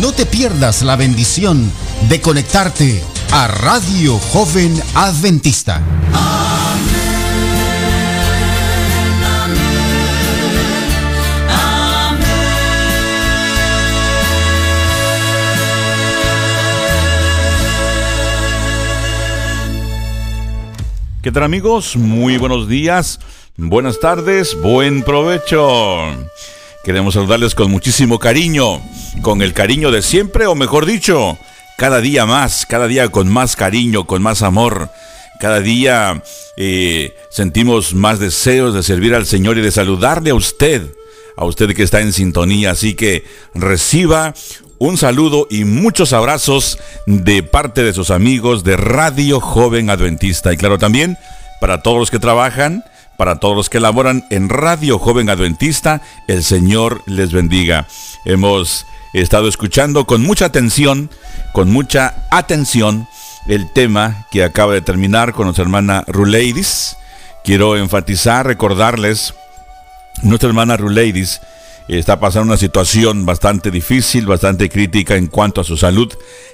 No te pierdas la bendición de conectarte a Radio Joven Adventista. ¿Qué tal amigos? Muy buenos días, buenas tardes, buen provecho. Queremos saludarles con muchísimo cariño, con el cariño de siempre, o mejor dicho, cada día más, cada día con más cariño, con más amor. Cada día eh, sentimos más deseos de servir al Señor y de saludarle a usted, a usted que está en sintonía. Así que reciba un saludo y muchos abrazos de parte de sus amigos de Radio Joven Adventista. Y claro, también para todos los que trabajan, para todos los que laboran en Radio Joven Adventista, el Señor les bendiga. Hemos estado escuchando con mucha atención, con mucha atención, el tema que acaba de terminar con nuestra hermana Ruleidis. Quiero enfatizar, recordarles, nuestra hermana Ruleidis está pasando una situación bastante difícil, bastante crítica en cuanto a su salud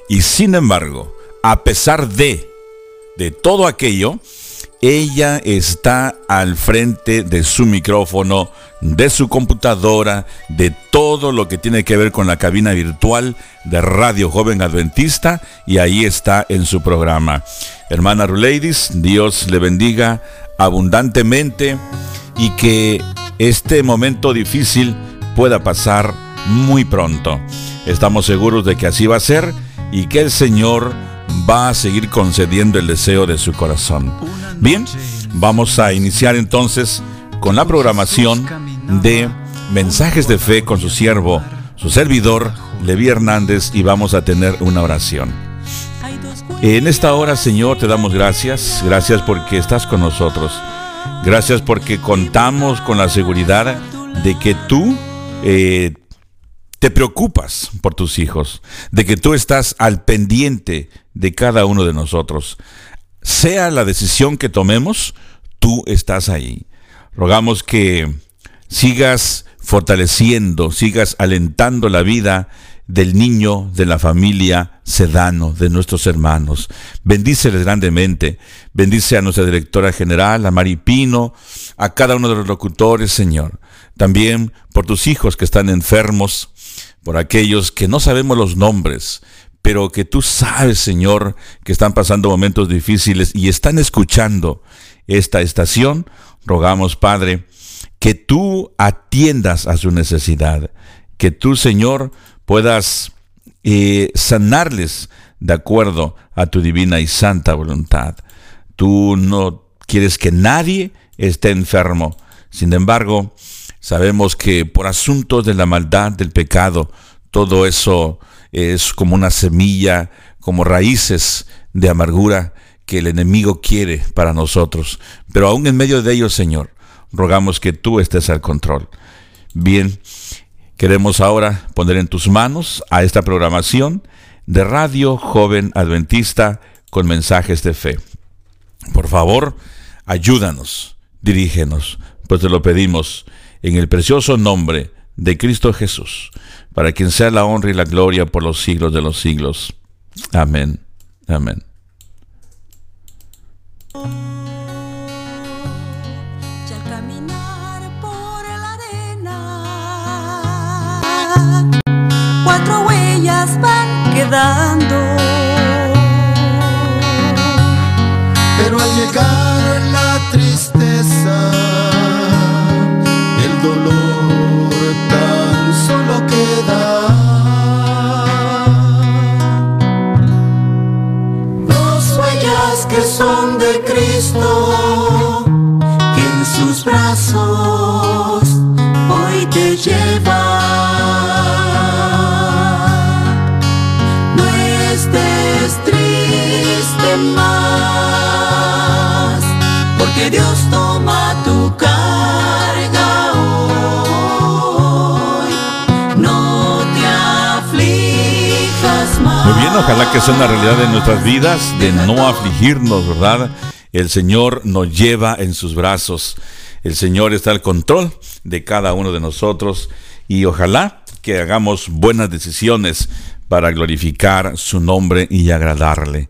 y sin embargo, a pesar de de todo aquello, ella está al frente de su micrófono, de su computadora, de todo lo que tiene que ver con la cabina virtual de Radio Joven Adventista y ahí está en su programa. Hermana Ruleidis, Dios le bendiga abundantemente y que este momento difícil pueda pasar muy pronto. Estamos seguros de que así va a ser y que el Señor va a seguir concediendo el deseo de su corazón. Bien, vamos a iniciar entonces con la programación de mensajes de fe con su siervo, su servidor, Levi Hernández, y vamos a tener una oración. En esta hora, Señor, te damos gracias. Gracias porque estás con nosotros. Gracias porque contamos con la seguridad de que tú eh, te preocupas por tus hijos, de que tú estás al pendiente de cada uno de nosotros. Sea la decisión que tomemos, tú estás ahí. Rogamos que sigas fortaleciendo, sigas alentando la vida del niño, de la familia Sedano, de nuestros hermanos. Bendíceles grandemente. Bendice a nuestra directora general, a Mari Pino, a cada uno de los locutores, Señor. También por tus hijos que están enfermos, por aquellos que no sabemos los nombres, pero que tú sabes, Señor, que están pasando momentos difíciles y están escuchando esta estación. Rogamos, Padre, que tú atiendas a su necesidad, que tú, Señor, puedas eh, sanarles de acuerdo a tu divina y santa voluntad. Tú no quieres que nadie esté enfermo. Sin embargo, sabemos que por asuntos de la maldad, del pecado, todo eso es como una semilla, como raíces de amargura que el enemigo quiere para nosotros. Pero aún en medio de ello, Señor, rogamos que tú estés al control. Bien, queremos ahora poner en tus manos a esta programación de Radio Joven Adventista con mensajes de fe. Por favor, ayúdanos, dirígenos, pues te lo pedimos en el precioso nombre de Cristo Jesús, para quien sea la honra y la gloria por los siglos de los siglos. Amén. Amén. Cuatro huellas van. Ojalá que sea una realidad en nuestras vidas de no afligirnos, ¿verdad? El Señor nos lleva en sus brazos. El Señor está al control de cada uno de nosotros y ojalá que hagamos buenas decisiones para glorificar su nombre y agradarle.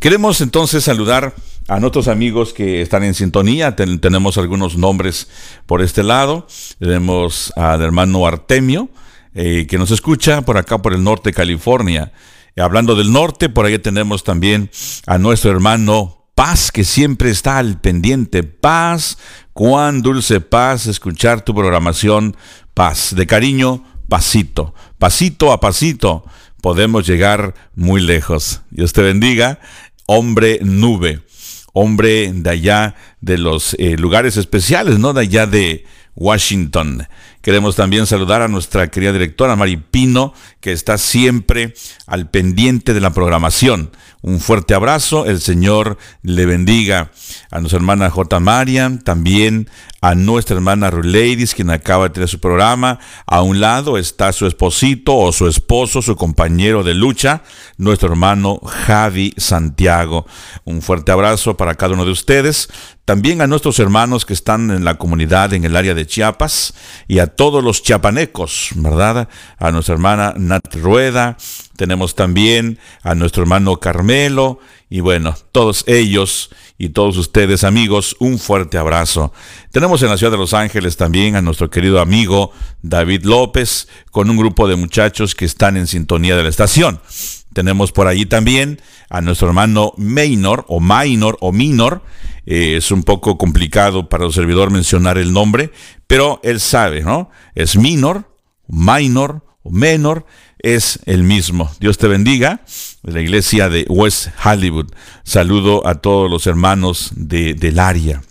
Queremos entonces saludar a nuestros amigos que están en sintonía. Ten- tenemos algunos nombres por este lado. Tenemos al hermano Artemio, eh, que nos escucha por acá por el norte de California. Hablando del norte, por ahí tenemos también a nuestro hermano Paz, que siempre está al pendiente. Paz, cuán dulce paz escuchar tu programación. Paz, de cariño, pasito, pasito a pasito, podemos llegar muy lejos. Dios te bendiga, hombre nube, hombre de allá de los eh, lugares especiales, ¿no? De allá de Washington. Queremos también saludar a nuestra querida directora Mari Pino, que está siempre al pendiente de la programación. Un fuerte abrazo, el Señor le bendiga. A nuestra hermana J. Marian, también a nuestra hermana Ladies, quien acaba de tener su programa. A un lado está su esposito o su esposo, su compañero de lucha, nuestro hermano Javi Santiago. Un fuerte abrazo para cada uno de ustedes. También a nuestros hermanos que están en la comunidad en el área de Chiapas y a todos los chiapanecos, ¿verdad? A nuestra hermana Nat Rueda, tenemos también a nuestro hermano Carmelo y bueno, todos ellos y todos ustedes amigos, un fuerte abrazo. Tenemos en la ciudad de Los Ángeles también a nuestro querido amigo David López con un grupo de muchachos que están en sintonía de la estación. Tenemos por allí también a nuestro hermano Maynor o Minor o Minor. Eh, es un poco complicado para el servidor mencionar el nombre, pero él sabe, ¿no? Es Minor, Minor o Menor, es el mismo. Dios te bendiga. La iglesia de West Hollywood. Saludo a todos los hermanos de, del área.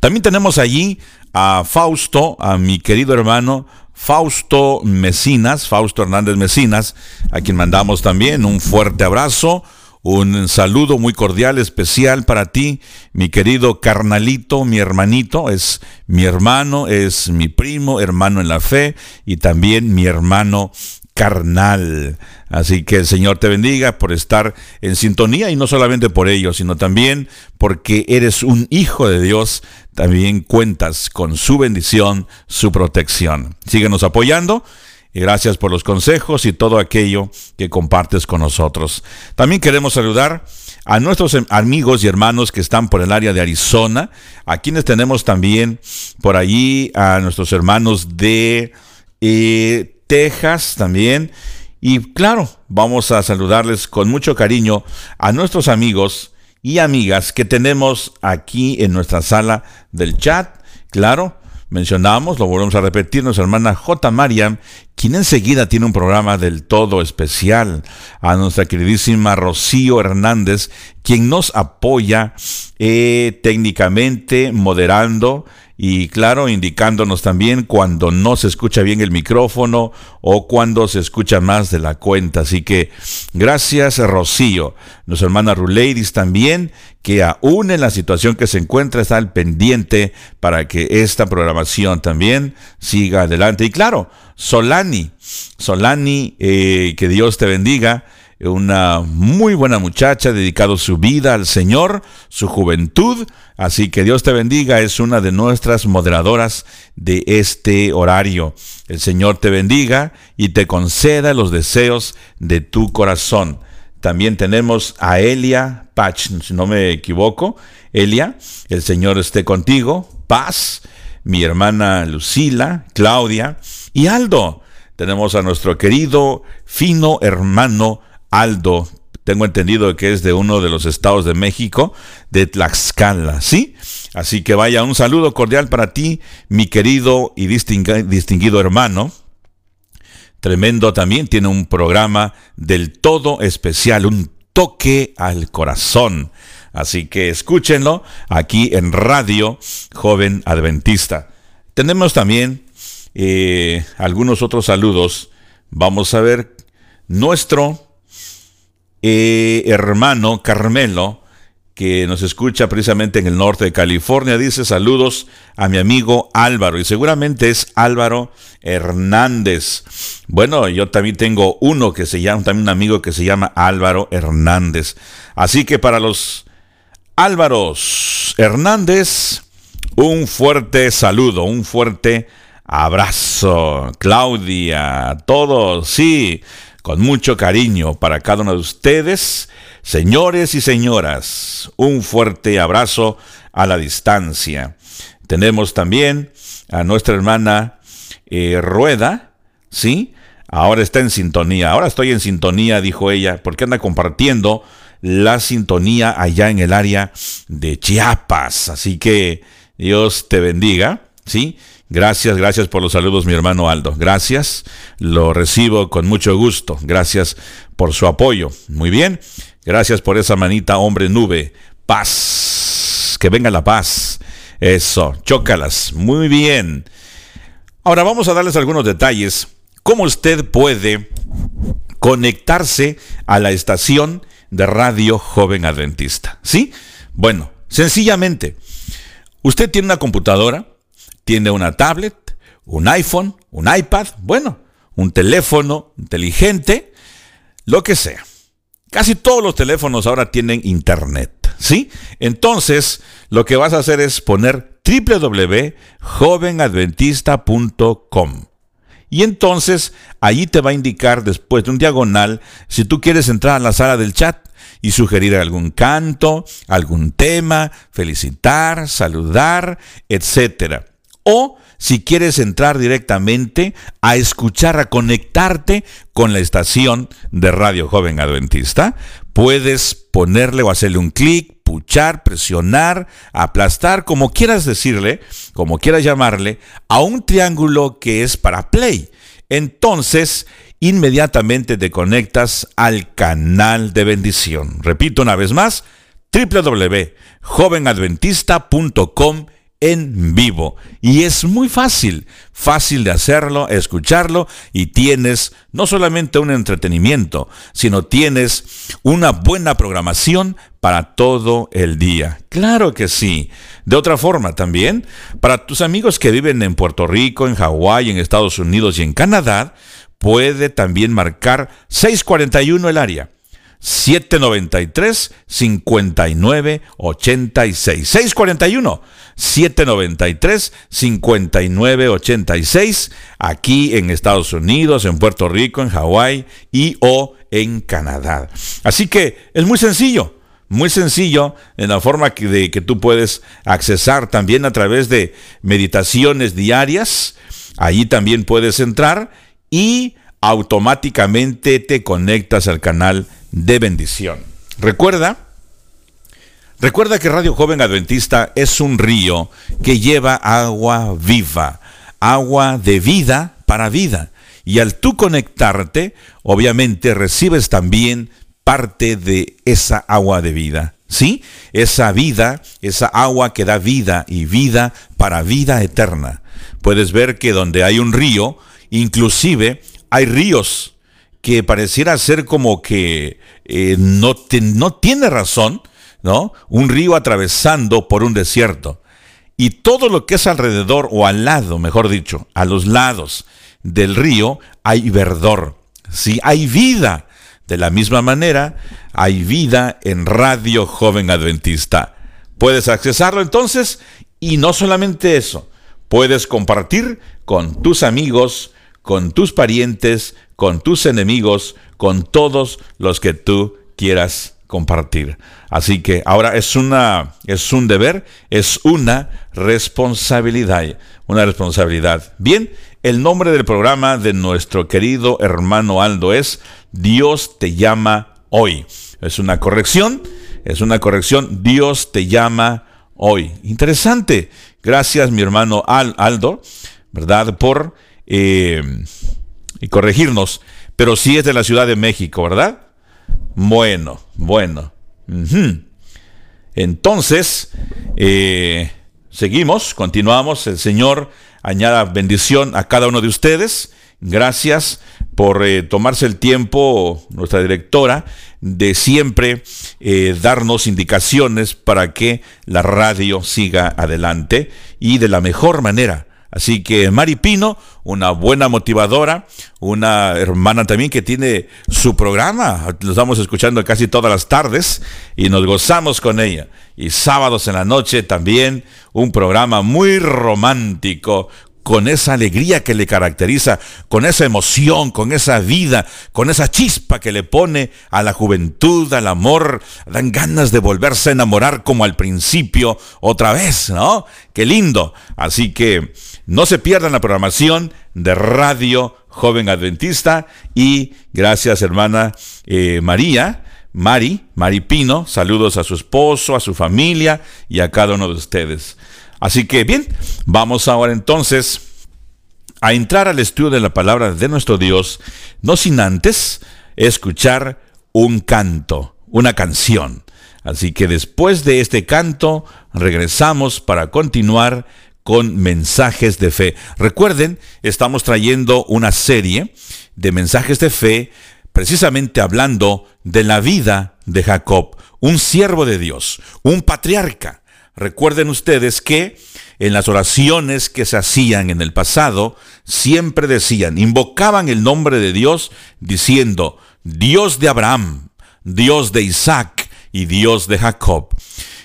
También tenemos allí a Fausto, a mi querido hermano Fausto Mesinas, Fausto Hernández Mesinas, a quien mandamos también un fuerte abrazo, un saludo muy cordial, especial para ti, mi querido carnalito, mi hermanito, es mi hermano, es mi primo, hermano en la fe y también mi hermano carnal. Así que el Señor te bendiga por estar en sintonía y no solamente por ello, sino también porque eres un hijo de Dios, también cuentas con su bendición, su protección. Síguenos apoyando. Y gracias por los consejos y todo aquello que compartes con nosotros. También queremos saludar a nuestros amigos y hermanos que están por el área de Arizona, a quienes tenemos también por allí a nuestros hermanos de eh, Texas también. Y claro, vamos a saludarles con mucho cariño a nuestros amigos y amigas que tenemos aquí en nuestra sala del chat. Claro, mencionamos, lo volvemos a repetir, nuestra hermana J. Mariam, quien enseguida tiene un programa del todo especial, a nuestra queridísima Rocío Hernández, quien nos apoya eh, técnicamente, moderando y claro, indicándonos también cuando no se escucha bien el micrófono o cuando se escucha más de la cuenta. Así que gracias Rocío, nuestra hermana Ruleidis también, que aún en la situación que se encuentra está al pendiente para que esta programación también siga adelante. Y claro, Solani, Solani, eh, que Dios te bendiga una muy buena muchacha, dedicado su vida al Señor, su juventud. Así que Dios te bendiga, es una de nuestras moderadoras de este horario. El Señor te bendiga y te conceda los deseos de tu corazón. También tenemos a Elia Pach, si no me equivoco. Elia, el Señor esté contigo. Paz, mi hermana Lucila, Claudia y Aldo. Tenemos a nuestro querido, fino hermano Aldo, tengo entendido que es de uno de los estados de México, de Tlaxcala, ¿sí? Así que vaya, un saludo cordial para ti, mi querido y distinguido hermano. Tremendo también, tiene un programa del todo especial, un toque al corazón. Así que escúchenlo aquí en Radio Joven Adventista. Tenemos también eh, algunos otros saludos. Vamos a ver nuestro eh, hermano Carmelo, que nos escucha precisamente en el norte de California, dice saludos a mi amigo Álvaro, y seguramente es Álvaro Hernández. Bueno, yo también tengo uno que se llama, también un amigo que se llama Álvaro Hernández. Así que para los Álvaros Hernández, un fuerte saludo, un fuerte abrazo. Claudia, todos, sí con mucho cariño para cada uno de ustedes. Señores y señoras, un fuerte abrazo a la distancia. Tenemos también a nuestra hermana eh, Rueda, ¿sí? Ahora está en sintonía, ahora estoy en sintonía, dijo ella, porque anda compartiendo la sintonía allá en el área de Chiapas. Así que Dios te bendiga, ¿sí? Gracias, gracias por los saludos, mi hermano Aldo. Gracias, lo recibo con mucho gusto. Gracias por su apoyo. Muy bien, gracias por esa manita, hombre nube. Paz, que venga la paz. Eso, chócalas. Muy bien. Ahora vamos a darles algunos detalles. ¿Cómo usted puede conectarse a la estación de radio joven adventista? ¿Sí? Bueno, sencillamente, usted tiene una computadora tiene una tablet, un iPhone, un iPad, bueno, un teléfono inteligente, lo que sea. Casi todos los teléfonos ahora tienen internet, ¿sí? Entonces, lo que vas a hacer es poner www.jovenadventista.com. Y entonces allí te va a indicar después de un diagonal si tú quieres entrar a la sala del chat y sugerir algún canto, algún tema, felicitar, saludar, etcétera o si quieres entrar directamente a escuchar, a conectarte con la estación de Radio Joven Adventista, puedes ponerle o hacerle un clic, puchar, presionar, aplastar, como quieras decirle, como quieras llamarle, a un triángulo que es para play. Entonces, inmediatamente te conectas al canal de bendición. Repito una vez más, www.jovenadventista.com en vivo. Y es muy fácil, fácil de hacerlo, escucharlo y tienes no solamente un entretenimiento, sino tienes una buena programación para todo el día. Claro que sí. De otra forma también, para tus amigos que viven en Puerto Rico, en Hawái, en Estados Unidos y en Canadá, puede también marcar 641 el área. 793 59 86 641 793 59 86 aquí en Estados Unidos, en Puerto Rico, en Hawái y o en Canadá. Así que es muy sencillo, muy sencillo en la forma que, de que tú puedes accesar también a través de meditaciones diarias. Allí también puedes entrar y automáticamente te conectas al canal de bendición. Recuerda, recuerda que Radio Joven Adventista es un río que lleva agua viva, agua de vida para vida. Y al tú conectarte, obviamente recibes también parte de esa agua de vida. ¿sí? Esa vida, esa agua que da vida y vida para vida eterna. Puedes ver que donde hay un río, inclusive hay ríos que pareciera ser como que eh, no, no tiene razón, ¿no? Un río atravesando por un desierto. Y todo lo que es alrededor, o al lado, mejor dicho, a los lados del río, hay verdor, ¿sí? Hay vida. De la misma manera, hay vida en Radio Joven Adventista. Puedes accesarlo entonces y no solamente eso, puedes compartir con tus amigos, con tus parientes, con tus enemigos, con todos los que tú quieras compartir. Así que ahora es una es un deber, es una responsabilidad, una responsabilidad. Bien, el nombre del programa de nuestro querido hermano Aldo es Dios te llama hoy. Es una corrección, es una corrección, Dios te llama hoy. Interesante. Gracias mi hermano Aldo, ¿verdad? Por eh, corregirnos. Pero sí es de la Ciudad de México, ¿verdad? Bueno, bueno. Entonces, eh, seguimos, continuamos. El Señor añada bendición a cada uno de ustedes. Gracias por eh, tomarse el tiempo, nuestra directora, de siempre eh, darnos indicaciones para que la radio siga adelante y de la mejor manera. Así que Mari Pino, una buena motivadora, una hermana también que tiene su programa, lo estamos escuchando casi todas las tardes y nos gozamos con ella. Y sábados en la noche también un programa muy romántico, con esa alegría que le caracteriza, con esa emoción, con esa vida, con esa chispa que le pone a la juventud, al amor, dan ganas de volverse a enamorar como al principio otra vez, ¿no? Qué lindo. Así que no se pierdan la programación de Radio Joven Adventista y gracias hermana eh, María. Mari, Mari Pino, saludos a su esposo, a su familia y a cada uno de ustedes. Así que bien, vamos ahora entonces a entrar al estudio de la palabra de nuestro Dios, no sin antes escuchar un canto, una canción. Así que después de este canto regresamos para continuar con mensajes de fe. Recuerden, estamos trayendo una serie de mensajes de fe precisamente hablando de la vida de Jacob, un siervo de Dios, un patriarca. Recuerden ustedes que en las oraciones que se hacían en el pasado, siempre decían, invocaban el nombre de Dios diciendo, Dios de Abraham, Dios de Isaac y Dios de Jacob.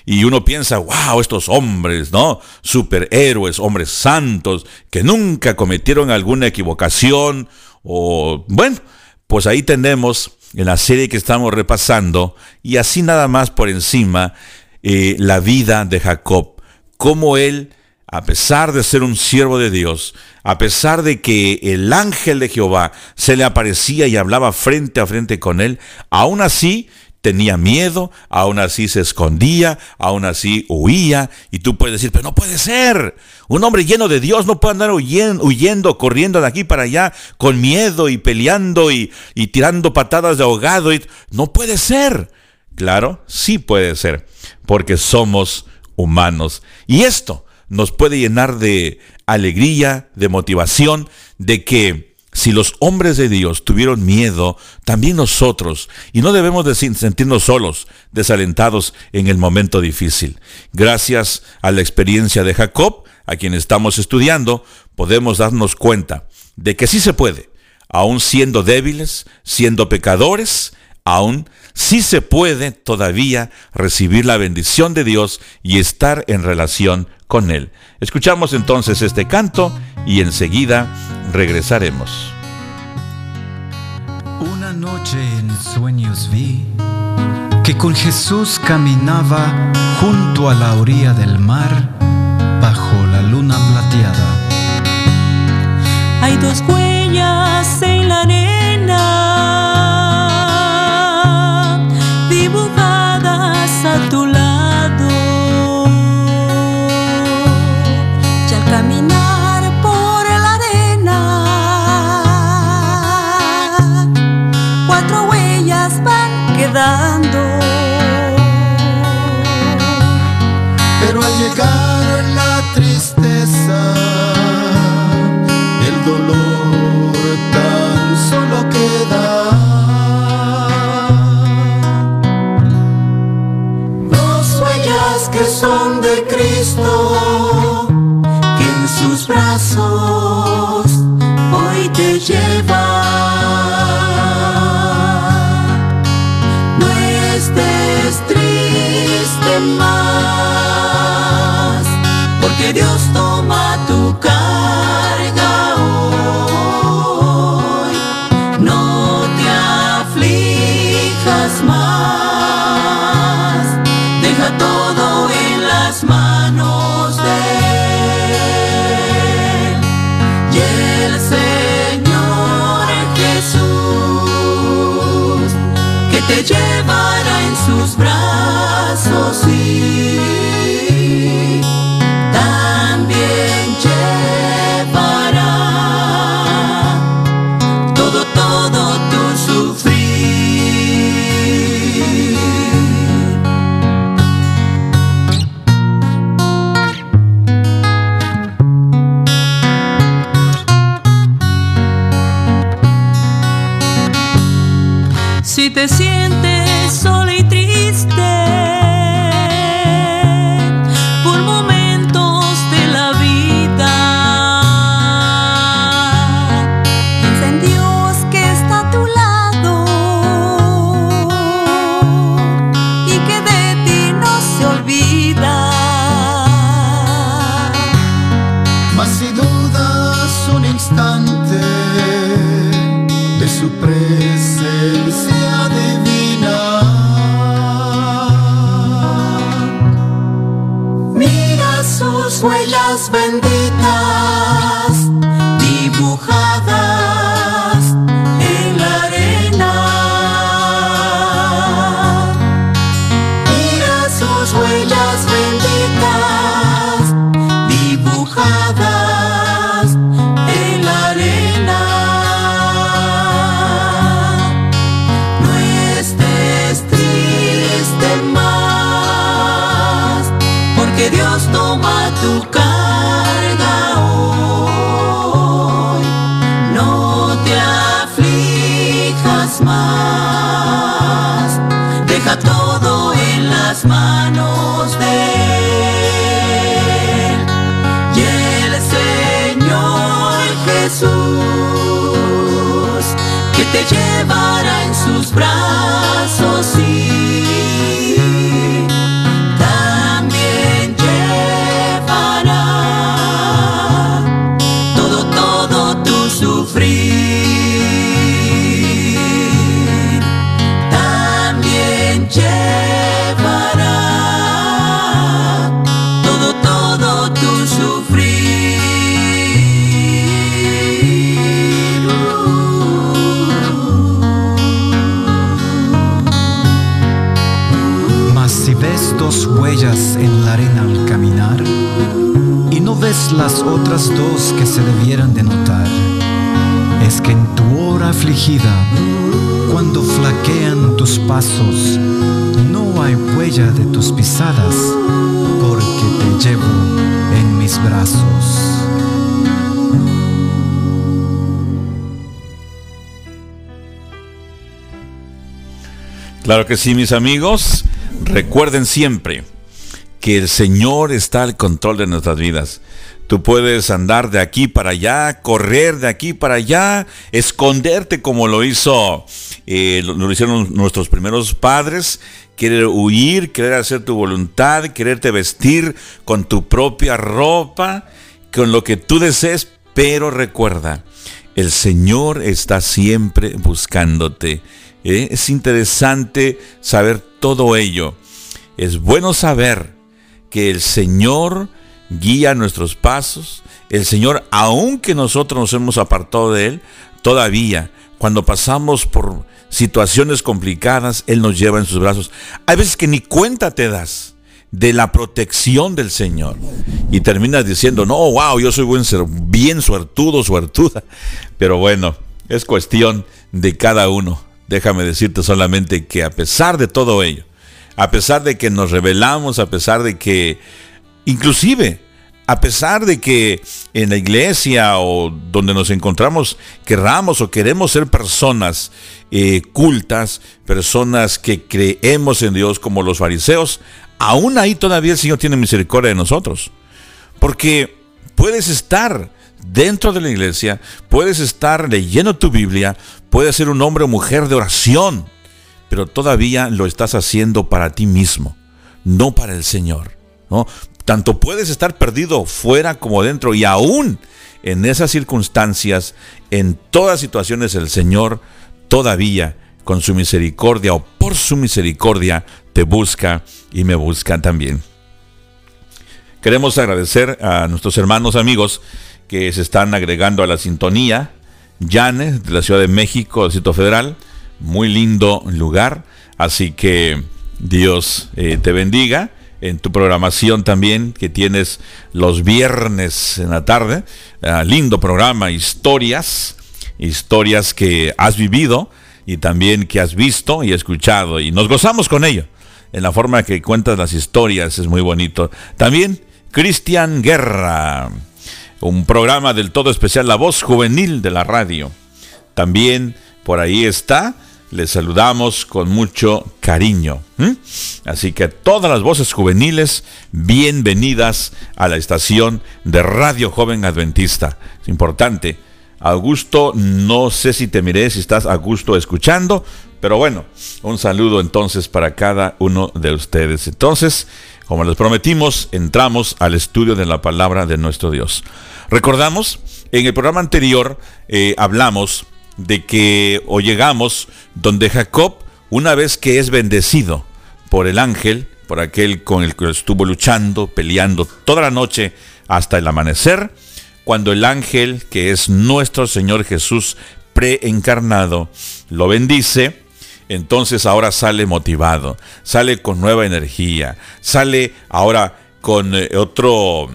Y uno piensa, wow, estos hombres, ¿no? Superhéroes, hombres santos, que nunca cometieron alguna equivocación o, bueno, pues ahí tenemos en la serie que estamos repasando, y así nada más por encima, eh, la vida de Jacob, cómo él, a pesar de ser un siervo de Dios, a pesar de que el ángel de Jehová se le aparecía y hablaba frente a frente con él, aún así tenía miedo, aún así se escondía, aún así huía, y tú puedes decir, pero no puede ser, un hombre lleno de Dios no puede andar huyendo, corriendo de aquí para allá, con miedo y peleando y, y tirando patadas de ahogado, no puede ser. Claro, sí puede ser, porque somos humanos. Y esto nos puede llenar de alegría, de motivación, de que si los hombres de Dios tuvieron miedo, también nosotros, y no debemos de sentirnos solos, desalentados en el momento difícil. Gracias a la experiencia de Jacob, a quien estamos estudiando, podemos darnos cuenta de que sí se puede, aun siendo débiles, siendo pecadores, aún sí se puede todavía recibir la bendición de Dios y estar en relación con Él. Escuchamos entonces este canto y enseguida regresaremos. Una noche en sueños vi que con Jesús caminaba junto a la orilla del mar bajo la luna plateada. Hay dos huellas en la arena las otras dos que se debieran de notar, es que en tu hora afligida, cuando flaquean tus pasos, no hay huella de tus pisadas, porque te llevo en mis brazos. Claro que sí, mis amigos. Recuerden siempre que el Señor está al control de nuestras vidas. Tú puedes andar de aquí para allá, correr de aquí para allá, esconderte como lo hizo, eh, lo, hicieron nuestros primeros padres, querer huir, querer hacer tu voluntad, quererte vestir con tu propia ropa, con lo que tú desees, pero recuerda, el Señor está siempre buscándote. ¿eh? Es interesante saber todo ello. Es bueno saber que el Señor guía nuestros pasos. El Señor, aunque nosotros nos hemos apartado de Él, todavía, cuando pasamos por situaciones complicadas, Él nos lleva en sus brazos. Hay veces que ni cuenta te das de la protección del Señor. Y terminas diciendo, no, wow, yo soy buen ser, bien suertudo, suertuda. Pero bueno, es cuestión de cada uno. Déjame decirte solamente que a pesar de todo ello, a pesar de que nos rebelamos, a pesar de que inclusive a pesar de que en la iglesia o donde nos encontramos querramos o queremos ser personas eh, cultas, personas que creemos en Dios como los fariseos, aún ahí todavía el Señor tiene misericordia de nosotros. Porque puedes estar dentro de la iglesia, puedes estar leyendo tu Biblia, puedes ser un hombre o mujer de oración, pero todavía lo estás haciendo para ti mismo, no para el Señor. ¿no? Tanto puedes estar perdido fuera como dentro y aún en esas circunstancias, en todas situaciones, el Señor todavía con su misericordia o por su misericordia te busca y me busca también. Queremos agradecer a nuestros hermanos amigos que se están agregando a la sintonía. Yane, de la Ciudad de México, Distrito Federal. Muy lindo lugar. Así que Dios eh, te bendiga en tu programación también que tienes los viernes en la tarde. Ah, lindo programa, historias, historias que has vivido y también que has visto y escuchado y nos gozamos con ello. En la forma que cuentas las historias es muy bonito. También Cristian Guerra, un programa del todo especial, la voz juvenil de la radio. También por ahí está, les saludamos con mucho cariño. Así que todas las voces juveniles, bienvenidas a la estación de Radio Joven Adventista. Es importante. Augusto, no sé si te miré, si estás a gusto escuchando, pero bueno, un saludo entonces para cada uno de ustedes. Entonces, como les prometimos, entramos al estudio de la palabra de nuestro Dios. Recordamos, en el programa anterior eh, hablamos de que o llegamos donde Jacob, una vez que es bendecido por el ángel, por aquel con el que estuvo luchando, peleando toda la noche hasta el amanecer, cuando el ángel, que es nuestro Señor Jesús preencarnado, lo bendice, entonces ahora sale motivado, sale con nueva energía, sale ahora con eh, otro,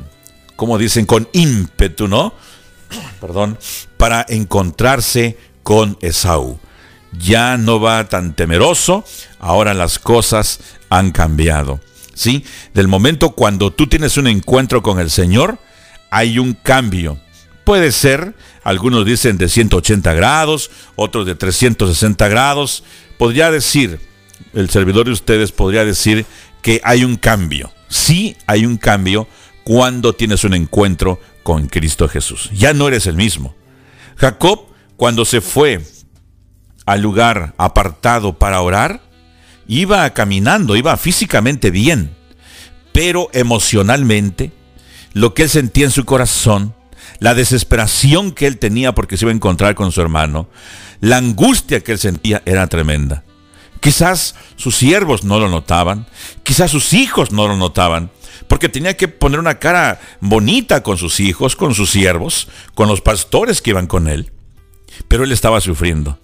como dicen, con ímpetu, ¿no? Perdón, para encontrarse con Esaú. Ya no va tan temeroso, ahora las cosas han cambiado. ¿Sí? Del momento cuando tú tienes un encuentro con el Señor, hay un cambio. Puede ser, algunos dicen de 180 grados, otros de 360 grados, podría decir, el servidor de ustedes podría decir que hay un cambio. Sí hay un cambio cuando tienes un encuentro con Cristo Jesús. Ya no eres el mismo. Jacob, cuando se fue al lugar apartado para orar, iba caminando, iba físicamente bien, pero emocionalmente, lo que él sentía en su corazón, la desesperación que él tenía porque se iba a encontrar con su hermano, la angustia que él sentía era tremenda. Quizás sus siervos no lo notaban, quizás sus hijos no lo notaban, porque tenía que poner una cara bonita con sus hijos, con sus siervos, con los pastores que iban con él. Pero él estaba sufriendo.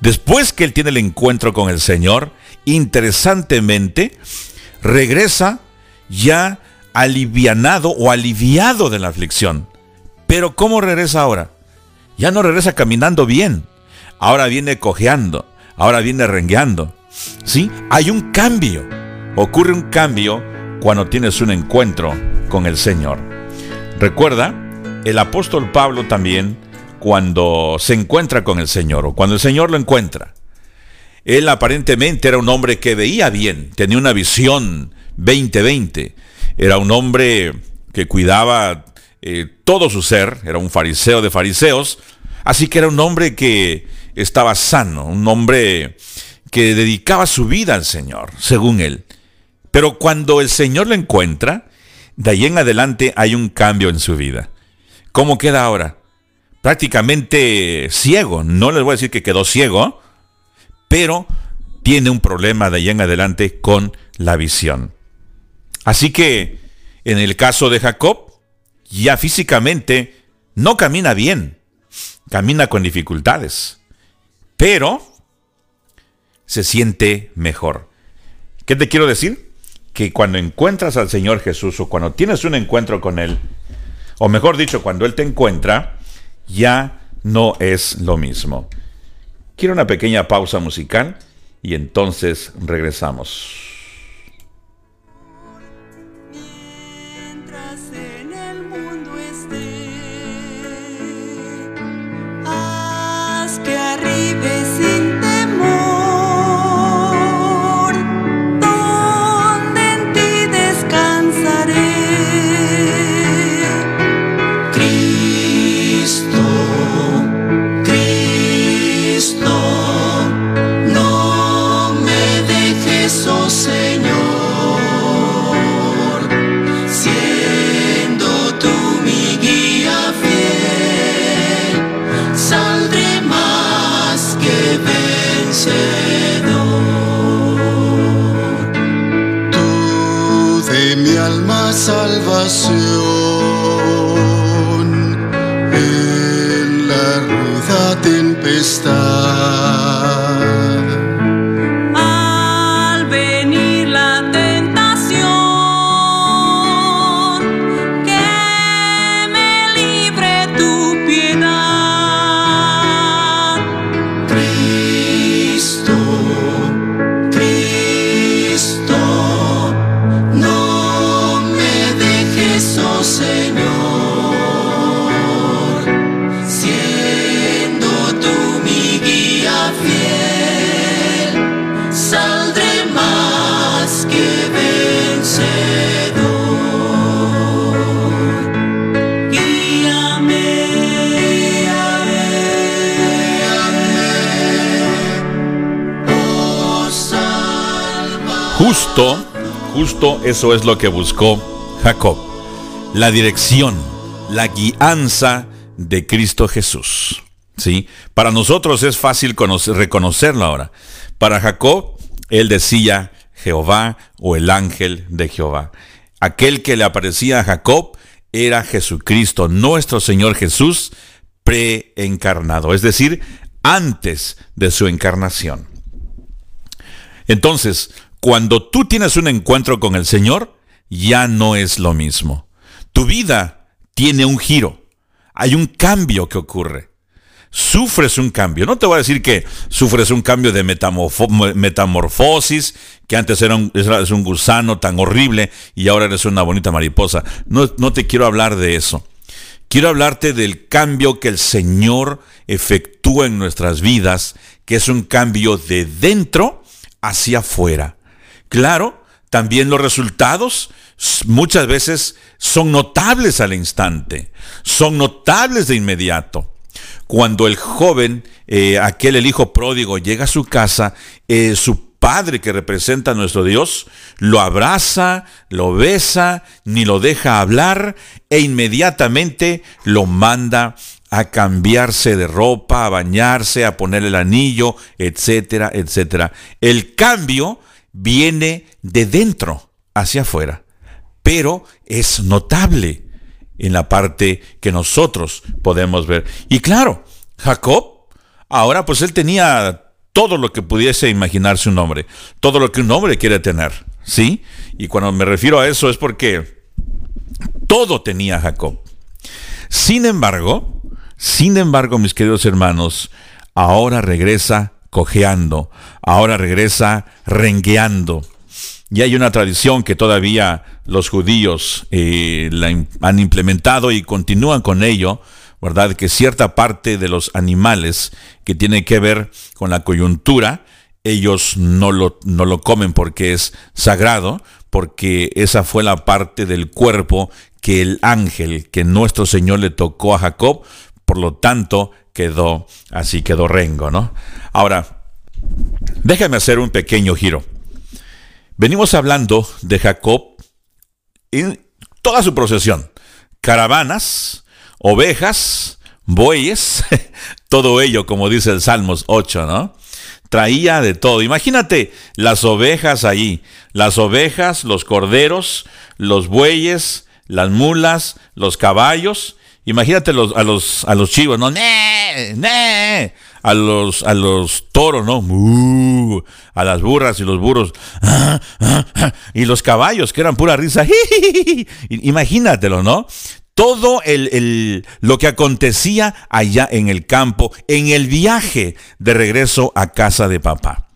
Después que él tiene el encuentro con el Señor, interesantemente, regresa ya alivianado o aliviado de la aflicción. Pero ¿cómo regresa ahora? Ya no regresa caminando bien. Ahora viene cojeando. Ahora viene rengueando. ¿Sí? Hay un cambio. Ocurre un cambio cuando tienes un encuentro con el Señor. Recuerda, el apóstol Pablo también, cuando se encuentra con el Señor o cuando el Señor lo encuentra, él aparentemente era un hombre que veía bien, tenía una visión 2020, era un hombre que cuidaba eh, todo su ser, era un fariseo de fariseos, así que era un hombre que estaba sano, un hombre que dedicaba su vida al Señor, según él. Pero cuando el Señor lo encuentra, de ahí en adelante hay un cambio en su vida. ¿Cómo queda ahora? Prácticamente ciego. No les voy a decir que quedó ciego, pero tiene un problema de ahí en adelante con la visión. Así que en el caso de Jacob, ya físicamente no camina bien, camina con dificultades, pero se siente mejor. ¿Qué te quiero decir? Que cuando encuentras al Señor Jesús o cuando tienes un encuentro con Él, o mejor dicho, cuando Él te encuentra, ya no es lo mismo. Quiero una pequeña pausa musical y entonces regresamos. Eso es lo que buscó Jacob. La dirección, la guianza de Cristo Jesús. ¿Sí? Para nosotros es fácil reconocerlo ahora. Para Jacob, él decía Jehová o el ángel de Jehová. Aquel que le aparecía a Jacob era Jesucristo, nuestro Señor Jesús, preencarnado, es decir, antes de su encarnación. Entonces, cuando tú tienes un encuentro con el Señor, ya no es lo mismo. Tu vida tiene un giro, hay un cambio que ocurre. Sufres un cambio. No te voy a decir que sufres un cambio de metamorfosis, que antes era un, un gusano tan horrible y ahora eres una bonita mariposa. No, no te quiero hablar de eso. Quiero hablarte del cambio que el Señor efectúa en nuestras vidas, que es un cambio de dentro hacia afuera. Claro, también los resultados muchas veces son notables al instante, son notables de inmediato. Cuando el joven, eh, aquel el hijo pródigo, llega a su casa, eh, su padre que representa a nuestro Dios, lo abraza, lo besa, ni lo deja hablar e inmediatamente lo manda a cambiarse de ropa, a bañarse, a poner el anillo, etcétera, etcétera. El cambio viene de dentro hacia afuera, pero es notable en la parte que nosotros podemos ver. Y claro, Jacob, ahora pues él tenía todo lo que pudiese imaginarse un hombre, todo lo que un hombre quiere tener, ¿sí? Y cuando me refiero a eso es porque todo tenía Jacob. Sin embargo, sin embargo, mis queridos hermanos, ahora regresa cojeando, ahora regresa rengueando. Y hay una tradición que todavía los judíos eh, la han implementado y continúan con ello, ¿verdad? Que cierta parte de los animales que tiene que ver con la coyuntura, ellos no lo, no lo comen porque es sagrado, porque esa fue la parte del cuerpo que el ángel, que nuestro Señor le tocó a Jacob, por lo tanto quedó así, quedó rengo, ¿no? Ahora, déjame hacer un pequeño giro. Venimos hablando de Jacob en toda su procesión. Caravanas, ovejas, bueyes, todo ello, como dice el Salmos 8, ¿no? Traía de todo. Imagínate las ovejas ahí, las ovejas, los corderos, los bueyes, las mulas, los caballos. Imagínate los, a, los, a los chivos, ¿no? ¡Nee! ¡Nee! a los, a los toros, ¿no? a las burras y los burros. y los caballos, que eran pura risa. Imagínatelo, ¿no? Todo el, lo que acontecía allá en el campo, en el viaje de regreso a casa de papá.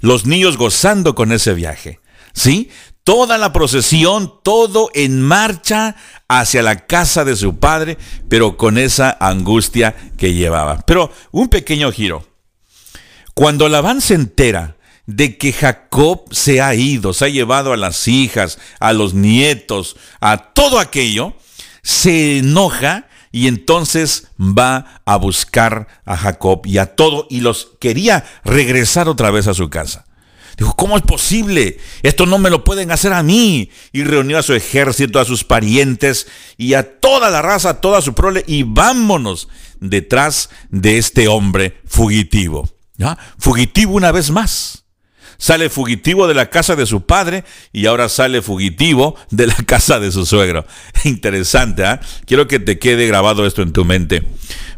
Los niños gozando con ese viaje. ¿Sí? Toda la procesión, todo en marcha hacia la casa de su padre, pero con esa angustia que llevaba. Pero un pequeño giro. Cuando Labán se entera de que Jacob se ha ido, se ha llevado a las hijas, a los nietos, a todo aquello, se enoja y entonces va a buscar a Jacob y a todo y los quería regresar otra vez a su casa. Dijo, ¿cómo es posible? Esto no me lo pueden hacer a mí. Y reunió a su ejército, a sus parientes y a toda la raza, a toda su prole, y vámonos detrás de este hombre fugitivo. ¿Ya? Fugitivo una vez más. Sale fugitivo de la casa de su padre y ahora sale fugitivo de la casa de su suegro. Interesante, ¿ah? Quiero que te quede grabado esto en tu mente.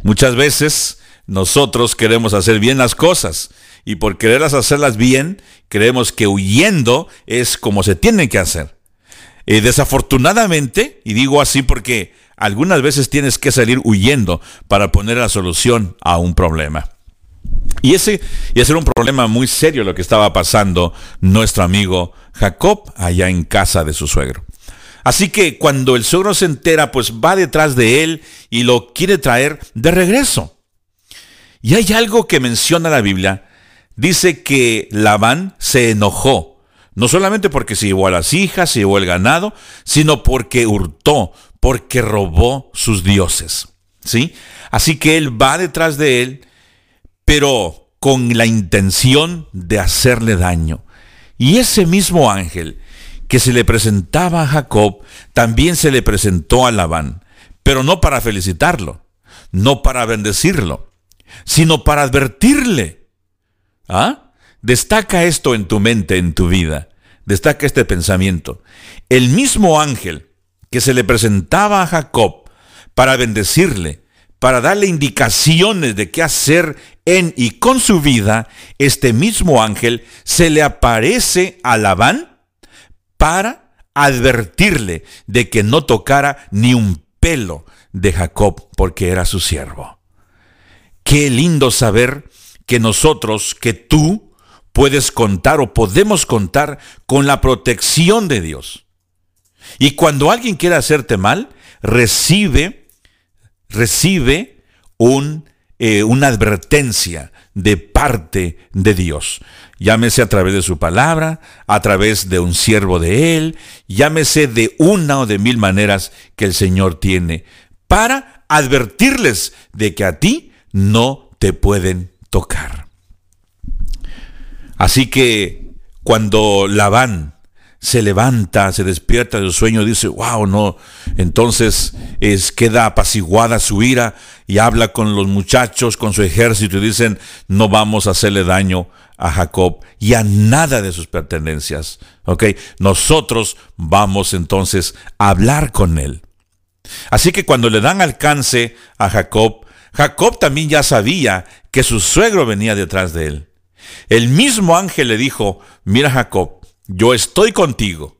Muchas veces nosotros queremos hacer bien las cosas y por quererlas hacerlas bien, creemos que huyendo es como se tienen que hacer. Eh, desafortunadamente, y digo así porque algunas veces tienes que salir huyendo para poner la solución a un problema. Y ese, y ese era un problema muy serio lo que estaba pasando nuestro amigo Jacob allá en casa de su suegro. Así que cuando el suegro se entera, pues va detrás de él y lo quiere traer de regreso. Y hay algo que menciona la Biblia dice que Labán se enojó, no solamente porque se llevó a las hijas, se llevó el ganado, sino porque hurtó, porque robó sus dioses. ¿Sí? Así que él va detrás de él, pero con la intención de hacerle daño. Y ese mismo ángel que se le presentaba a Jacob, también se le presentó a Labán, pero no para felicitarlo, no para bendecirlo, sino para advertirle. ¿Ah? Destaca esto en tu mente, en tu vida. Destaca este pensamiento. El mismo ángel que se le presentaba a Jacob para bendecirle, para darle indicaciones de qué hacer en y con su vida, este mismo ángel se le aparece a Labán para advertirle de que no tocara ni un pelo de Jacob porque era su siervo. Qué lindo saber que nosotros, que tú, puedes contar o podemos contar con la protección de Dios. Y cuando alguien quiere hacerte mal, recibe recibe un, eh, una advertencia de parte de Dios. Llámese a través de su palabra, a través de un siervo de él, llámese de una o de mil maneras que el Señor tiene para advertirles de que a ti no te pueden tocar. Así que cuando Labán se levanta, se despierta de su sueño, dice, wow, no. Entonces es, queda apaciguada su ira y habla con los muchachos, con su ejército y dicen, no vamos a hacerle daño a Jacob y a nada de sus pertenencias. ¿Ok? Nosotros vamos entonces a hablar con él. Así que cuando le dan alcance a Jacob, Jacob también ya sabía que su suegro venía detrás de él. El mismo ángel le dijo, mira Jacob, yo estoy contigo,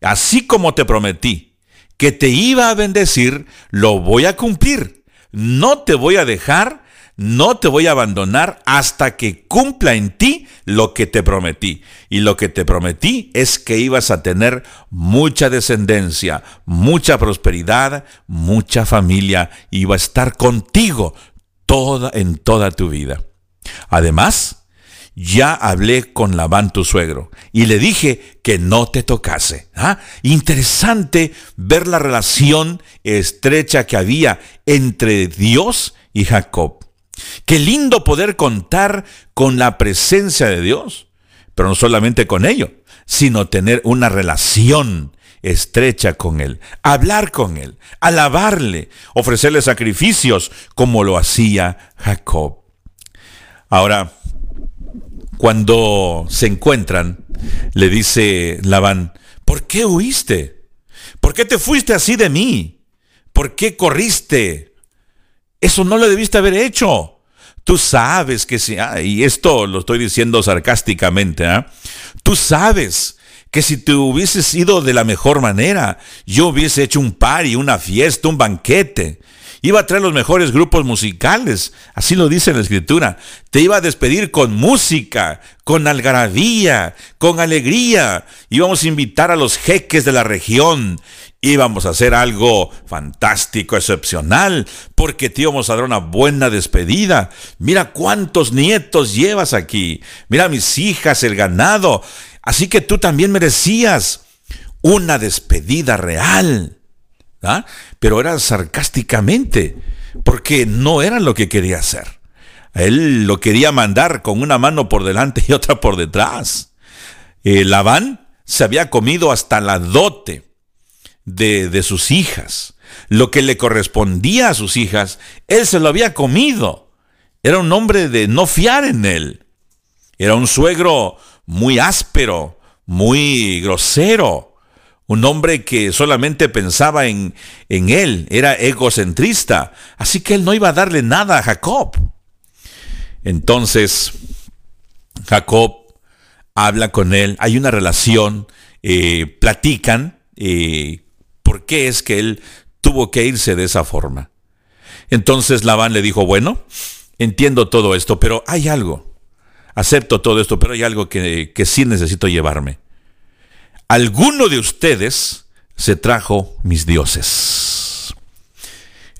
así como te prometí que te iba a bendecir, lo voy a cumplir. No te voy a dejar, no te voy a abandonar hasta que cumpla en ti lo que te prometí. Y lo que te prometí es que ibas a tener mucha descendencia, mucha prosperidad, mucha familia, iba a estar contigo toda en toda tu vida. Además, ya hablé con Labán tu suegro y le dije que no te tocase. ¿Ah? Interesante ver la relación estrecha que había entre Dios y Jacob. Qué lindo poder contar con la presencia de Dios, pero no solamente con ello, sino tener una relación estrecha con Él, hablar con Él, alabarle, ofrecerle sacrificios como lo hacía Jacob. Ahora, cuando se encuentran, le dice Labán, ¿por qué huiste? ¿Por qué te fuiste así de mí? ¿Por qué corriste? Eso no lo debiste haber hecho. Tú sabes que si, ah, y esto lo estoy diciendo sarcásticamente, ¿ah? tú sabes que si te hubieses ido de la mejor manera, yo hubiese hecho un party, una fiesta, un banquete. Iba a traer los mejores grupos musicales, así lo dice la escritura. Te iba a despedir con música, con algarabía, con alegría. Íbamos a invitar a los jeques de la región. Íbamos a hacer algo fantástico, excepcional, porque te íbamos a dar una buena despedida. Mira cuántos nietos llevas aquí. Mira mis hijas, el ganado. Así que tú también merecías una despedida real. pero era sarcásticamente, porque no era lo que quería hacer. Él lo quería mandar con una mano por delante y otra por detrás. Eh, Labán se había comido hasta la dote de, de sus hijas. Lo que le correspondía a sus hijas, él se lo había comido. Era un hombre de no fiar en él. Era un suegro muy áspero, muy grosero un hombre que solamente pensaba en, en él, era egocentrista, así que él no iba a darle nada a Jacob. Entonces, Jacob habla con él, hay una relación, eh, platican eh, por qué es que él tuvo que irse de esa forma. Entonces Labán le dijo, bueno, entiendo todo esto, pero hay algo, acepto todo esto, pero hay algo que, que sí necesito llevarme alguno de ustedes se trajo mis dioses.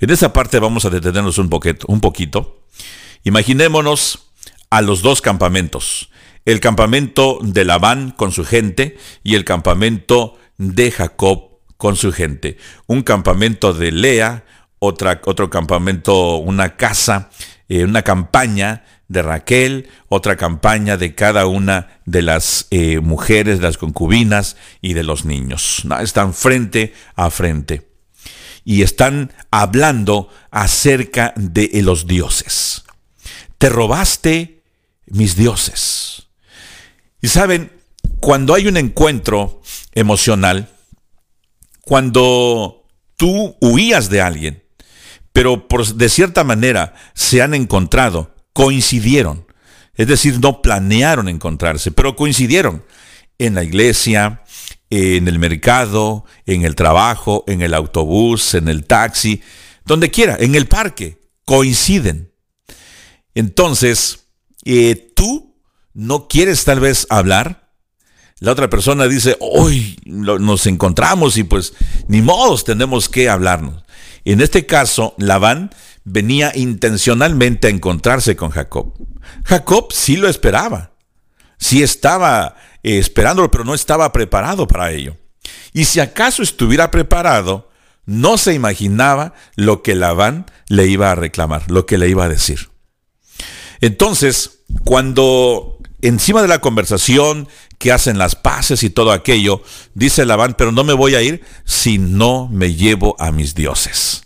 En esa parte vamos a detenernos un poquito. Un poquito. Imaginémonos a los dos campamentos. El campamento de Labán con su gente y el campamento de Jacob con su gente. Un campamento de Lea, otra, otro campamento, una casa, eh, una campaña de Raquel, otra campaña de cada una de las eh, mujeres, de las concubinas y de los niños. Están frente a frente y están hablando acerca de los dioses. Te robaste mis dioses. Y saben, cuando hay un encuentro emocional, cuando tú huías de alguien, pero por, de cierta manera se han encontrado, coincidieron. Es decir, no planearon encontrarse, pero coincidieron en la iglesia, en el mercado, en el trabajo, en el autobús, en el taxi, donde quiera, en el parque, coinciden. Entonces, eh, tú no quieres tal vez hablar. La otra persona dice, hoy nos encontramos y pues ni modos tenemos que hablarnos. En este caso, Labán venía intencionalmente a encontrarse con Jacob. Jacob sí lo esperaba, sí estaba eh, esperándolo, pero no estaba preparado para ello. Y si acaso estuviera preparado, no se imaginaba lo que Labán le iba a reclamar, lo que le iba a decir. Entonces, cuando encima de la conversación que hacen las paces y todo aquello, dice Labán, pero no me voy a ir si no me llevo a mis dioses.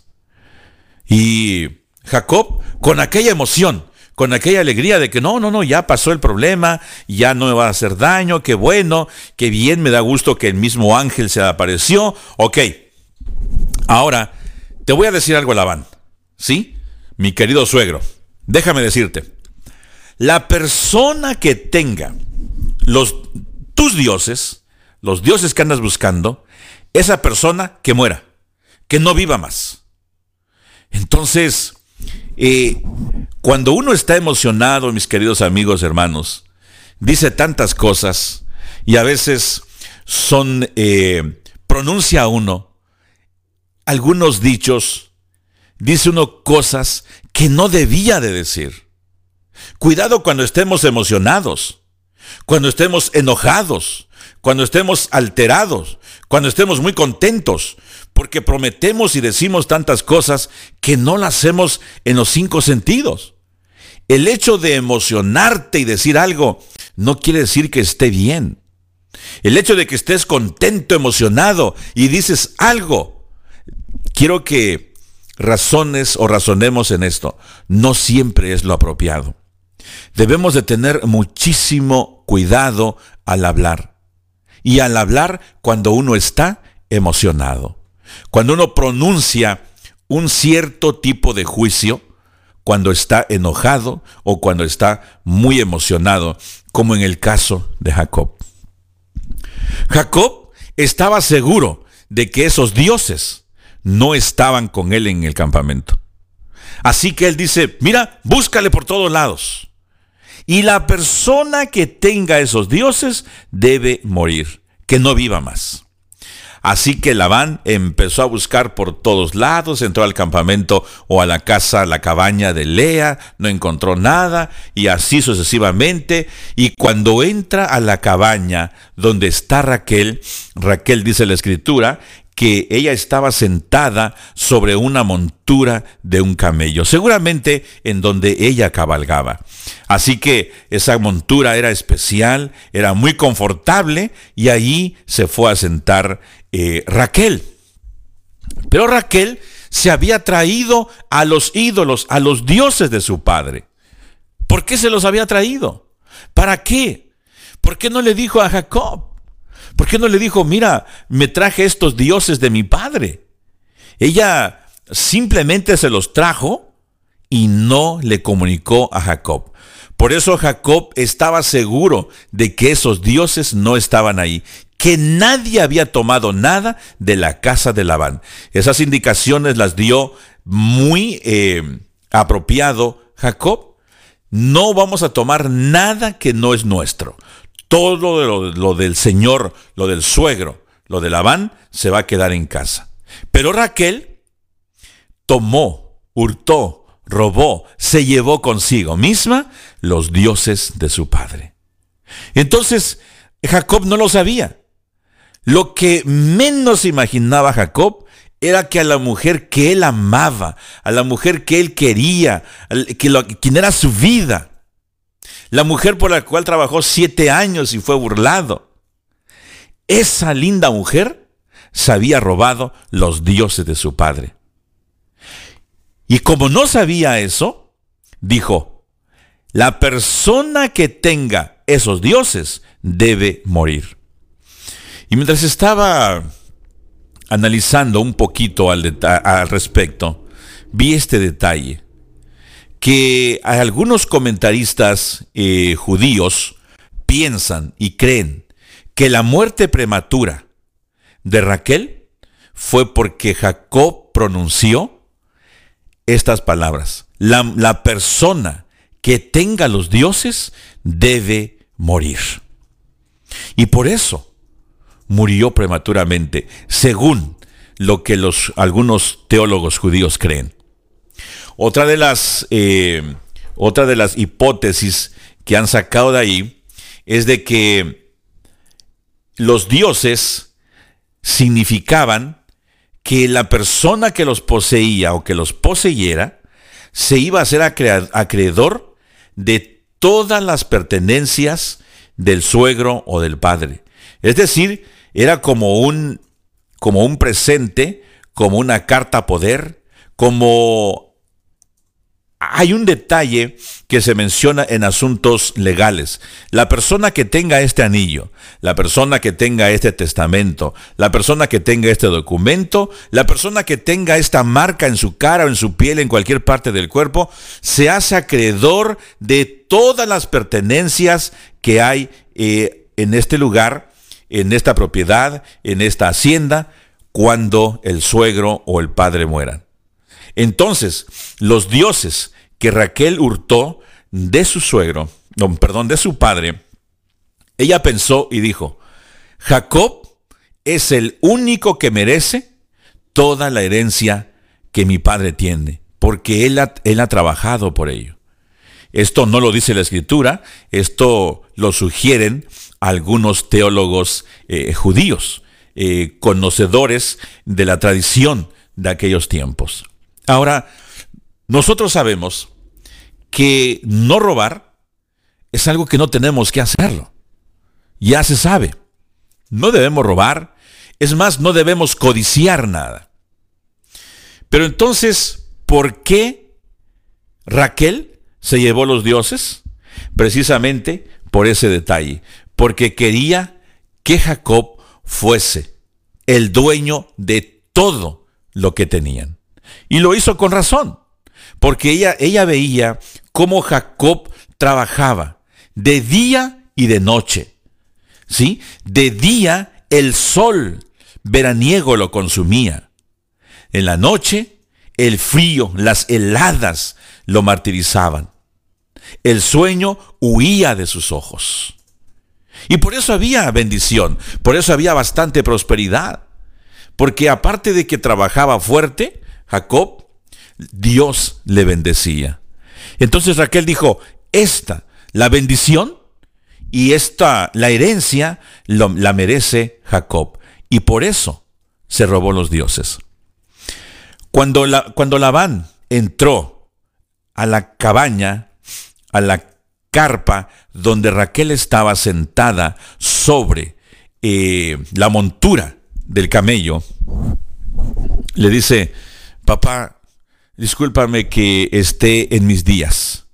Y Jacob, con aquella emoción, con aquella alegría de que no, no, no, ya pasó el problema, ya no me va a hacer daño, qué bueno, qué bien, me da gusto que el mismo ángel se apareció. Ok, ahora te voy a decir algo, Labán, ¿sí? Mi querido suegro, déjame decirte, la persona que tenga los, tus dioses, los dioses que andas buscando, esa persona que muera, que no viva más. Entonces, eh, cuando uno está emocionado, mis queridos amigos, hermanos, dice tantas cosas y a veces son, eh, pronuncia uno algunos dichos, dice uno cosas que no debía de decir. Cuidado cuando estemos emocionados, cuando estemos enojados, cuando estemos alterados, cuando estemos muy contentos, porque prometemos y decimos tantas cosas que no las hacemos en los cinco sentidos. El hecho de emocionarte y decir algo no quiere decir que esté bien. El hecho de que estés contento, emocionado y dices algo, quiero que razones o razonemos en esto. No siempre es lo apropiado. Debemos de tener muchísimo cuidado al hablar. Y al hablar cuando uno está emocionado. Cuando uno pronuncia un cierto tipo de juicio, cuando está enojado o cuando está muy emocionado, como en el caso de Jacob. Jacob estaba seguro de que esos dioses no estaban con él en el campamento. Así que él dice, mira, búscale por todos lados. Y la persona que tenga esos dioses debe morir, que no viva más. Así que Labán empezó a buscar por todos lados, entró al campamento o a la casa, a la cabaña de Lea, no encontró nada y así sucesivamente. Y cuando entra a la cabaña donde está Raquel, Raquel dice la escritura, que ella estaba sentada sobre una montura de un camello, seguramente en donde ella cabalgaba. Así que esa montura era especial, era muy confortable y allí se fue a sentar eh, Raquel. Pero Raquel se había traído a los ídolos, a los dioses de su padre. ¿Por qué se los había traído? ¿Para qué? ¿Por qué no le dijo a Jacob? ¿Por qué no le dijo, mira, me traje estos dioses de mi padre? Ella simplemente se los trajo y no le comunicó a Jacob. Por eso Jacob estaba seguro de que esos dioses no estaban ahí, que nadie había tomado nada de la casa de Labán. Esas indicaciones las dio muy eh, apropiado Jacob. No vamos a tomar nada que no es nuestro todo lo, lo, del señor, lo del suegro, lo de Labán, se va a quedar en casa. Pero Raquel tomó, hurtó, robó, se llevó consigo misma los dioses de su padre. Entonces, Jacob no lo sabía. Lo que menos imaginaba Jacob era que a la mujer que él amaba, a la mujer que él quería, que quien era su vida, la mujer por la cual trabajó siete años y fue burlado. Esa linda mujer se había robado los dioses de su padre. Y como no sabía eso, dijo, la persona que tenga esos dioses debe morir. Y mientras estaba analizando un poquito al, al respecto, vi este detalle, que algunos comentaristas eh, judíos piensan y creen que la muerte prematura de Raquel fue porque Jacob pronunció estas palabras. La, la persona que tenga los dioses debe morir. Y por eso murió prematuramente, según lo que los, algunos teólogos judíos creen. Otra de las, eh, de las hipótesis que han sacado de ahí es de que los dioses significaban que la persona que los poseía o que los poseyera se iba a ser acreedor de todas las pertenencias del suegro o del padre. Es decir, era como un, como un presente, como una carta poder, como hay un detalle que se menciona en asuntos legales. La persona que tenga este anillo, la persona que tenga este testamento, la persona que tenga este documento, la persona que tenga esta marca en su cara o en su piel, en cualquier parte del cuerpo, se hace acreedor de todas las pertenencias que hay eh, en este lugar, en esta propiedad, en esta hacienda, cuando el suegro o el padre mueran. Entonces, los dioses que Raquel hurtó de su suegro, perdón, de su padre, ella pensó y dijo, Jacob es el único que merece toda la herencia que mi padre tiene, porque él ha, él ha trabajado por ello. Esto no lo dice la escritura, esto lo sugieren algunos teólogos eh, judíos, eh, conocedores de la tradición de aquellos tiempos. Ahora, nosotros sabemos que no robar es algo que no tenemos que hacerlo. Ya se sabe. No debemos robar. Es más, no debemos codiciar nada. Pero entonces, ¿por qué Raquel se llevó los dioses? Precisamente por ese detalle. Porque quería que Jacob fuese el dueño de todo lo que tenían. Y lo hizo con razón porque ella, ella veía cómo Jacob trabajaba de día y de noche. ¿Sí? De día el sol veraniego lo consumía. En la noche el frío, las heladas lo martirizaban. El sueño huía de sus ojos. Y por eso había bendición, por eso había bastante prosperidad. Porque aparte de que trabajaba fuerte, Jacob Dios le bendecía. Entonces Raquel dijo, esta, la bendición y esta, la herencia, la merece Jacob. Y por eso se robó los dioses. Cuando, la, cuando Labán entró a la cabaña, a la carpa donde Raquel estaba sentada sobre eh, la montura del camello, le dice, papá, discúlpame que esté en mis días.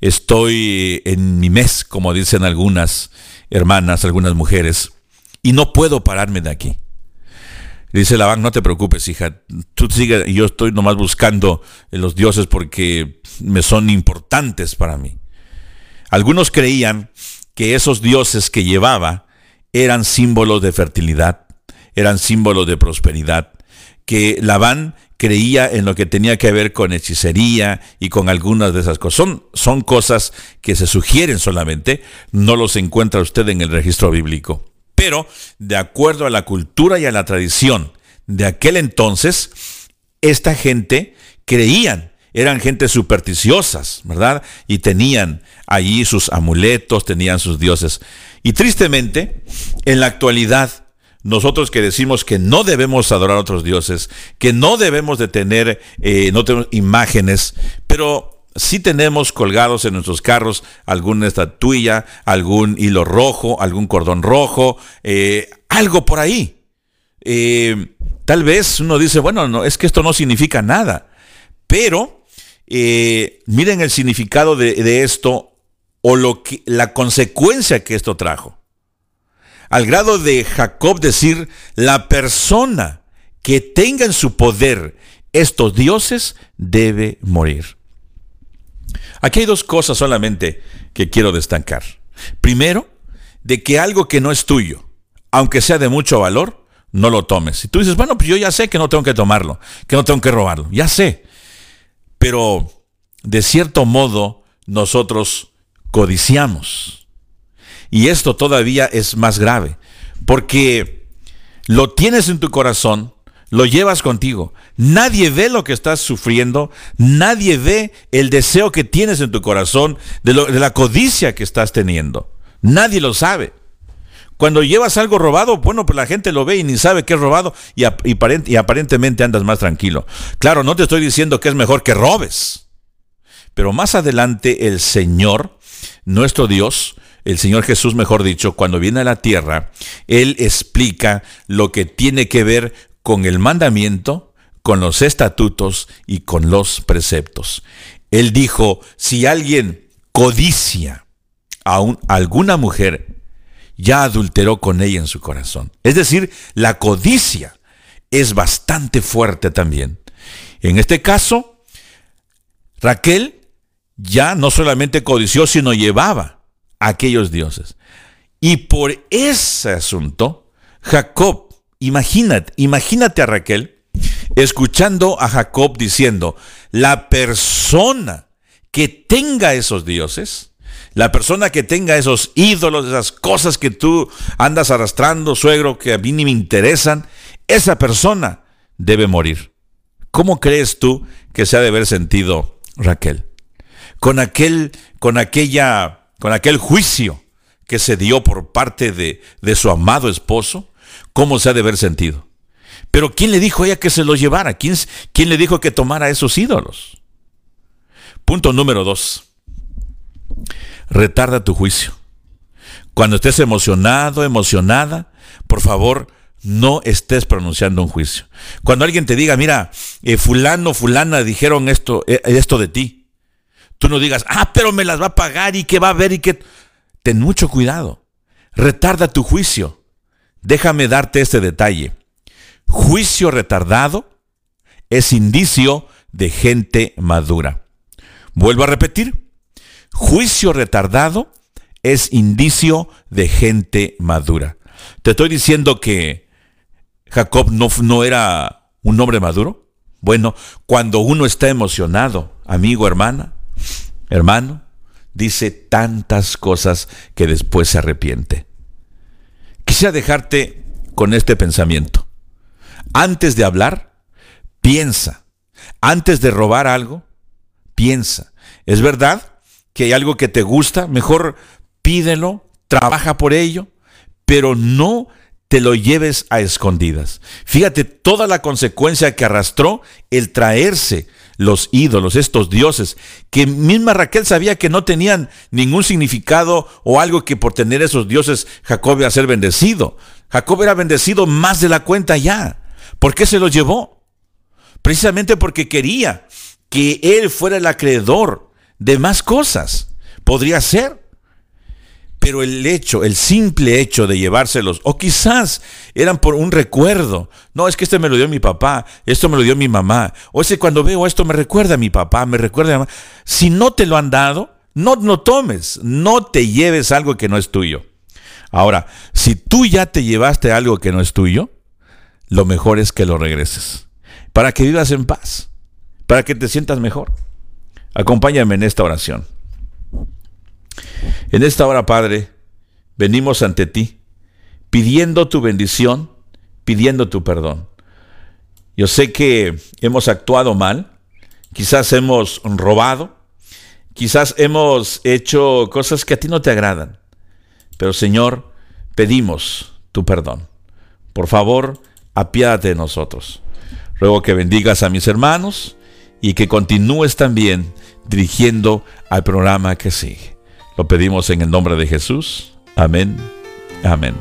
Estoy en mi mes, como dicen algunas hermanas, algunas mujeres, y no puedo pararme de aquí. dice Labán, no te preocupes, hija, tú sigue, yo estoy nomás buscando los dioses porque me son importantes para mí. Algunos creían que esos dioses que llevaba eran símbolos de fertilidad, eran símbolos de prosperidad, que Labán creía en lo que tenía que ver con hechicería y con algunas de esas cosas. Son, son cosas que se sugieren solamente, no los encuentra usted en el registro bíblico. Pero, de acuerdo a la cultura y a la tradición de aquel entonces, esta gente creían, eran gente supersticiosas, ¿verdad? Y tenían allí sus amuletos, tenían sus dioses. Y tristemente, en la actualidad, nosotros que decimos que no debemos adorar a otros dioses, que no debemos de tener, eh, no tenemos imágenes, pero sí tenemos colgados en nuestros carros alguna estatuilla, algún hilo rojo, algún cordón rojo, eh, algo por ahí. Eh, tal vez uno dice, bueno, no, es que esto no significa nada, pero miren el significado de, de esto o lo que, la consecuencia que esto trajo. Al grado de Jacob decir, la persona que tenga en su poder estos dioses debe morir. Aquí hay dos cosas solamente que quiero destacar. Primero, de que algo que no es tuyo, aunque sea de mucho valor, no lo tomes. Y tú dices, bueno, pues yo ya sé que no tengo que tomarlo, que no tengo que robarlo, ya sé. Pero de cierto modo nosotros codiciamos. Y esto todavía es más grave, porque lo tienes en tu corazón, lo llevas contigo. Nadie ve lo que estás sufriendo, nadie ve el deseo que tienes en tu corazón, de, la codicia que estás teniendo. Nadie lo sabe. Cuando llevas algo robado, bueno, pues la gente lo ve y ni sabe que es robado y, y aparentemente andas más tranquilo. Claro, no te estoy diciendo que es mejor que robes. Pero más adelante el Señor, nuestro Dios, el Señor Jesús, mejor dicho, cuando viene a la tierra, Él explica lo que tiene que ver con el mandamiento, con los estatutos y con los preceptos. Él dijo, si alguien codicia a, alguna mujer, ya adulteró con ella en su corazón. Es decir, la codicia es bastante fuerte también. En este caso, Raquel ya no solamente codició, sino llevaba aquellos dioses. Y por ese asunto, Jacob Imagínate, imagínate a Raquel escuchando a Jacob diciendo, la persona que tenga esos dioses, la persona que tenga esos ídolos, esas cosas que tú andas arrastrando, suegro, que a mí ni me interesan, esa persona debe morir. ¿Cómo crees tú que se ha de haber sentido Raquel? Con aquel, con aquella, con aquel juicio que se dio por parte de, de su amado esposo, cómo se ha de haber sentido. Pero ¿quién le dijo a ella que se los llevara? ¿Quién, ¿Quién le dijo que tomara esos ídolos? Punto número dos. Retarda tu juicio. Cuando estés emocionado, emocionada, por favor, no estés pronunciando un juicio. Cuando alguien te diga, mira, eh, fulano, fulana dijeron esto, eh, esto de ti, tú no digas, ah, pero me las va a pagar y que va a ver y que... Ten mucho cuidado. Retarda tu juicio. Déjame darte este detalle. Juicio retardado es indicio de gente madura. Vuelvo a repetir. Juicio retardado es indicio de gente madura. Te estoy diciendo que Jacob no, no era un hombre maduro. Bueno, cuando uno está emocionado, amigo, hermana, hermano, dice tantas cosas que después se arrepiente. Quisiera dejarte con este pensamiento. Antes de hablar, piensa. Antes de robar algo, piensa. ¿Es verdad que hay algo que te gusta? Mejor pídelo, trabaja por ello, pero no te lo lleves a escondidas. Fíjate toda la consecuencia que arrastró el traerse los ídolos, estos dioses, que misma Raquel sabía que no tenían ningún significado o algo que por tener esos dioses Jacob iba a ser bendecido. Jacob era bendecido más de la cuenta ya. ¿Por qué se los llevó? Precisamente porque quería que él fuera el acreedor de más cosas. Podría ser. Pero el hecho, el simple hecho de llevárselos, o quizás eran por un recuerdo. No, es que este me lo dio mi papá, esto me lo dio mi mamá. O ese cuando veo esto me recuerda a mi papá, me recuerda a mi mamá. Si no te lo han dado, no no tomes, no te lleves algo que no es tuyo. Ahora, si tú ya te llevaste algo que no es tuyo, lo mejor es que lo regreses. Para que vivas en paz, para que te sientas mejor. Acompáñame en esta oración. En esta hora, Padre, venimos ante ti, pidiendo tu bendición, pidiendo tu perdón. Yo sé que hemos actuado mal, quizás hemos robado, quizás hemos hecho cosas que a ti no te agradan, pero Señor, pedimos tu perdón. Por favor, apiádate de nosotros. Ruego que bendigas a mis hermanos y que continúes también dirigiendo al programa que sigue. Lo pedimos en el nombre de Jesús. Amén. Amén.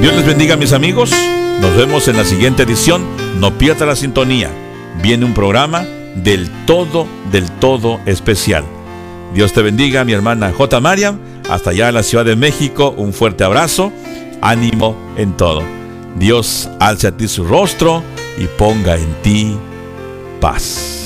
Dios les bendiga mis amigos. Nos vemos en la siguiente edición. No pierda la sintonía. Viene un programa del todo, del todo especial. Dios te bendiga, mi hermana J. Mariam. Hasta allá en la Ciudad de México. Un fuerte abrazo. Ánimo en todo. Dios alce a ti su rostro y ponga en ti paz.